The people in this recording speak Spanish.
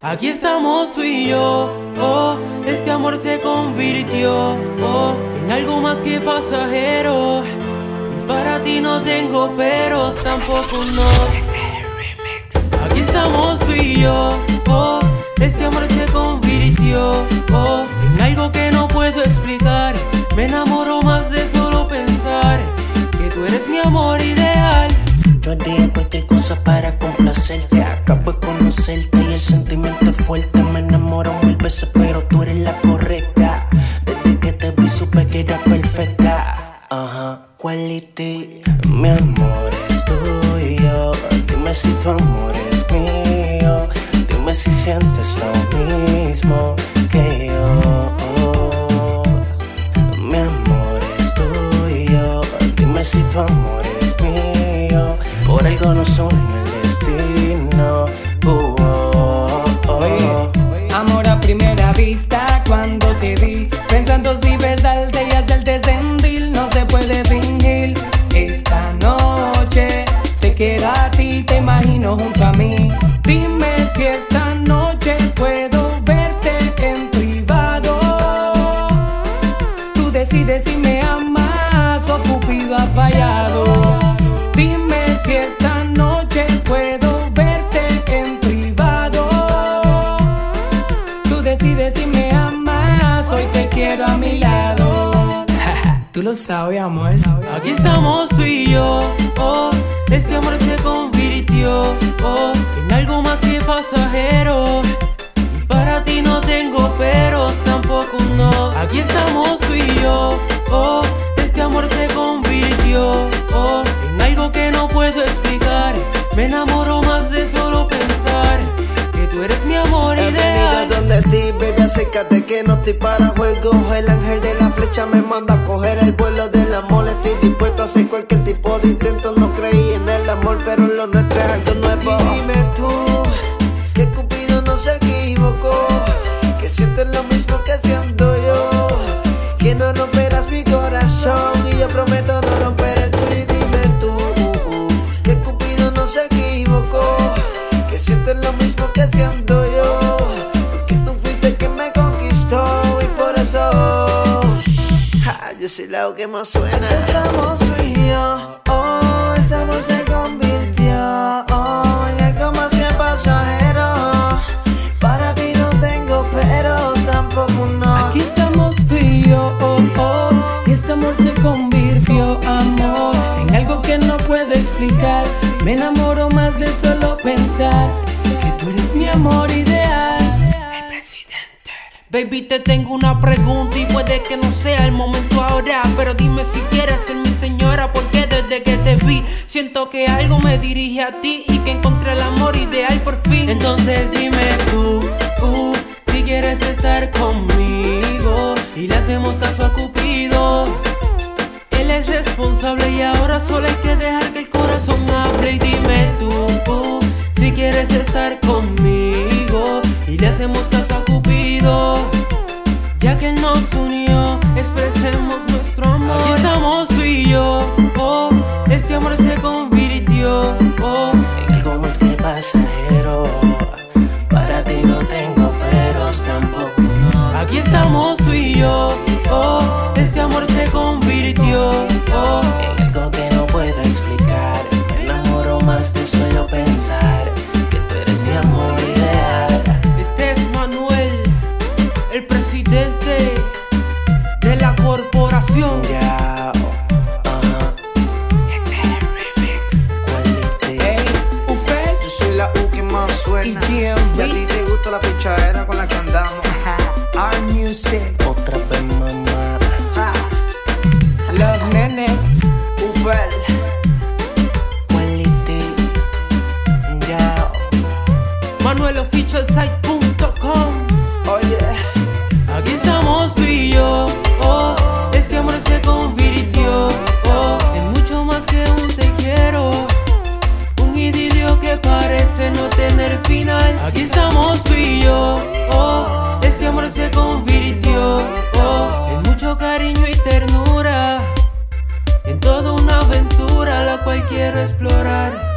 Aquí estamos tú y yo, oh, este amor se convirtió, oh, en algo más que pasajero. Y para ti no tengo peros, tampoco no. Aquí estamos tú y yo, oh, este amor se convirtió, oh, en algo que no puedo explicar. Me enamoro más de solo pensar que tú eres mi amor ideal. Yo haría cualquier cosa para complacerte. Acabo de conocerte el sentimiento fuerte. Me enamoro mil veces, pero tú eres la correcta. Desde que te vi supe que era perfecta. Ajá, quality. Mi amor es tuyo. Dime si tu amor es mío. Dime si sientes lo mismo que yo. Mi amor es tuyo. Dime si tu amor es mío. Por algo nos une el destino. Uh, oh, lo sabes, amor. Aquí estamos tú y yo, oh, este amor se convirtió, oh, en algo más que pasajero. Y para ti no tengo peros, tampoco no. Aquí estamos tú y yo, oh, este amor se convirtió, oh, en algo que no puedo explicar. Me enamoro ti, baby, acércate que no estoy para juegos El ángel de la flecha me manda a coger el vuelo del amor. Estoy dispuesto a hacer cualquier tipo de intento. No creí en el amor, pero lo nuestro es algo nuevo. Y dime tú, que Cupido no se equivocó. Que sientes lo mismo que siento yo. Que no romperás mi corazón. Y yo prometo ja, Yo soy la que más suena Estamos tú y yo Oh, ese amor se convirtió oh, En algo más que pasajero Para ti no tengo pero Tampoco no Aquí estamos tú y yo, oh, oh, y este amor se convirtió, amor, en algo que no puedo explicar. Me enamoro más de solo pensar que tú eres mi amor ideal. Baby, te tengo una pregunta y puede que no sea el momento ahora. Pero dime si quieres ser mi señora, porque desde que te vi siento que algo me dirige a ti y que encontré el amor ideal por fin. Entonces dime tú, uh, si quieres estar conmigo que más y suena Y a ti te gusta la pichadera con la que andamos. Our music, Otra vez, mamá. Love Nenes. Ufel. Quality. Ya. ManuelOfficialSite.com Aquí estamos tú y yo. Oh, Este amor se convirtió oh, En mucho cariño y ternura. En toda una aventura la cual quiero explorar.